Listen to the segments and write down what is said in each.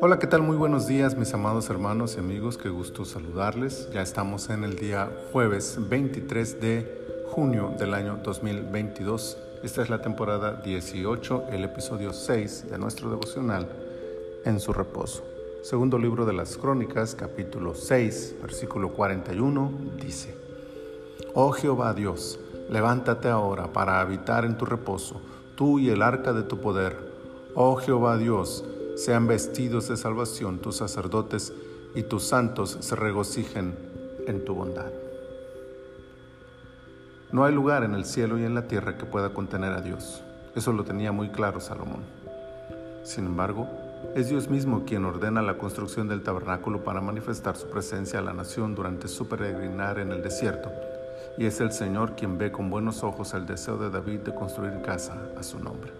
Hola, ¿qué tal? Muy buenos días mis amados hermanos y amigos, qué gusto saludarles. Ya estamos en el día jueves 23 de junio del año 2022. Esta es la temporada 18, el episodio 6 de nuestro devocional En su reposo. Segundo libro de las Crónicas, capítulo 6, versículo 41, dice, Oh Jehová Dios, levántate ahora para habitar en tu reposo, tú y el arca de tu poder. Oh Jehová Dios, sean vestidos de salvación tus sacerdotes y tus santos se regocijen en tu bondad. No hay lugar en el cielo y en la tierra que pueda contener a Dios. Eso lo tenía muy claro Salomón. Sin embargo, es Dios mismo quien ordena la construcción del tabernáculo para manifestar su presencia a la nación durante su peregrinar en el desierto, y es el Señor quien ve con buenos ojos el deseo de David de construir casa a su nombre.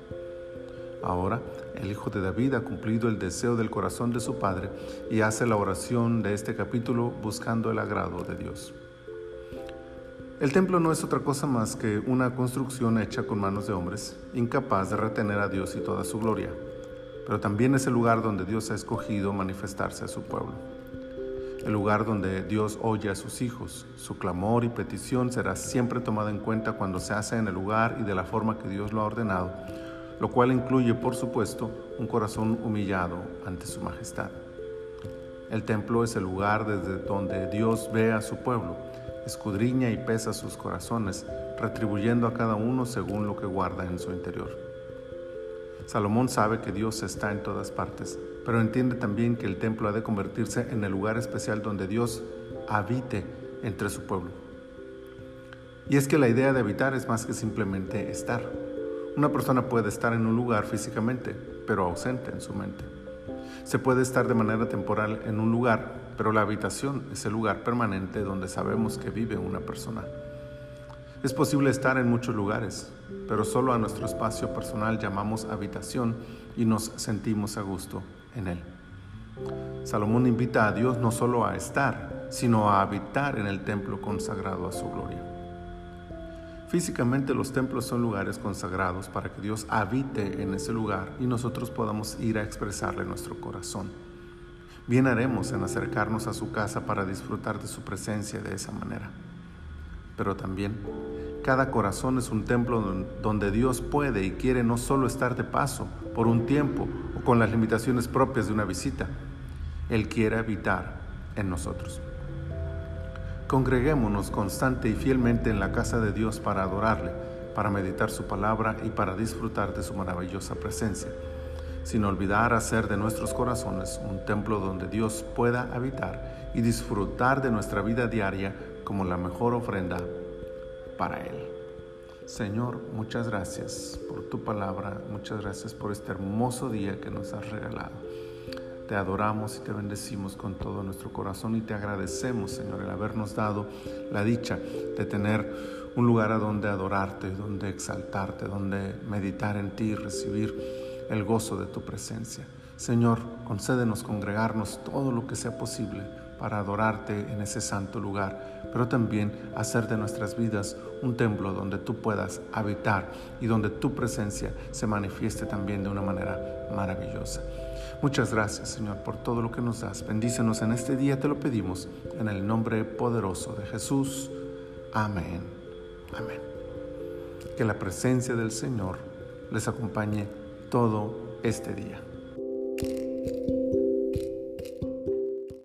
Ahora, el Hijo de David ha cumplido el deseo del corazón de su Padre y hace la oración de este capítulo buscando el agrado de Dios. El templo no es otra cosa más que una construcción hecha con manos de hombres, incapaz de retener a Dios y toda su gloria, pero también es el lugar donde Dios ha escogido manifestarse a su pueblo. El lugar donde Dios oye a sus hijos. Su clamor y petición será siempre tomada en cuenta cuando se hace en el lugar y de la forma que Dios lo ha ordenado lo cual incluye, por supuesto, un corazón humillado ante su majestad. El templo es el lugar desde donde Dios ve a su pueblo, escudriña y pesa sus corazones, retribuyendo a cada uno según lo que guarda en su interior. Salomón sabe que Dios está en todas partes, pero entiende también que el templo ha de convertirse en el lugar especial donde Dios habite entre su pueblo. Y es que la idea de habitar es más que simplemente estar. Una persona puede estar en un lugar físicamente, pero ausente en su mente. Se puede estar de manera temporal en un lugar, pero la habitación es el lugar permanente donde sabemos que vive una persona. Es posible estar en muchos lugares, pero solo a nuestro espacio personal llamamos habitación y nos sentimos a gusto en él. Salomón invita a Dios no solo a estar, sino a habitar en el templo consagrado a su gloria. Físicamente los templos son lugares consagrados para que Dios habite en ese lugar y nosotros podamos ir a expresarle nuestro corazón. Bien haremos en acercarnos a su casa para disfrutar de su presencia de esa manera. Pero también, cada corazón es un templo donde Dios puede y quiere no solo estar de paso por un tiempo o con las limitaciones propias de una visita, Él quiere habitar en nosotros. Congreguémonos constante y fielmente en la casa de Dios para adorarle, para meditar su palabra y para disfrutar de su maravillosa presencia, sin olvidar hacer de nuestros corazones un templo donde Dios pueda habitar y disfrutar de nuestra vida diaria como la mejor ofrenda para Él. Señor, muchas gracias por tu palabra, muchas gracias por este hermoso día que nos has regalado. Te adoramos y te bendecimos con todo nuestro corazón y te agradecemos, Señor, el habernos dado la dicha de tener un lugar a donde adorarte, donde exaltarte, donde meditar en ti y recibir el gozo de tu presencia. Señor, concédenos congregarnos todo lo que sea posible para adorarte en ese santo lugar, pero también hacer de nuestras vidas un templo donde tú puedas habitar y donde tu presencia se manifieste también de una manera maravillosa. Muchas gracias, Señor, por todo lo que nos das. Bendícenos en este día, te lo pedimos, en el nombre poderoso de Jesús. Amén. Amén. Que la presencia del Señor les acompañe todo este día.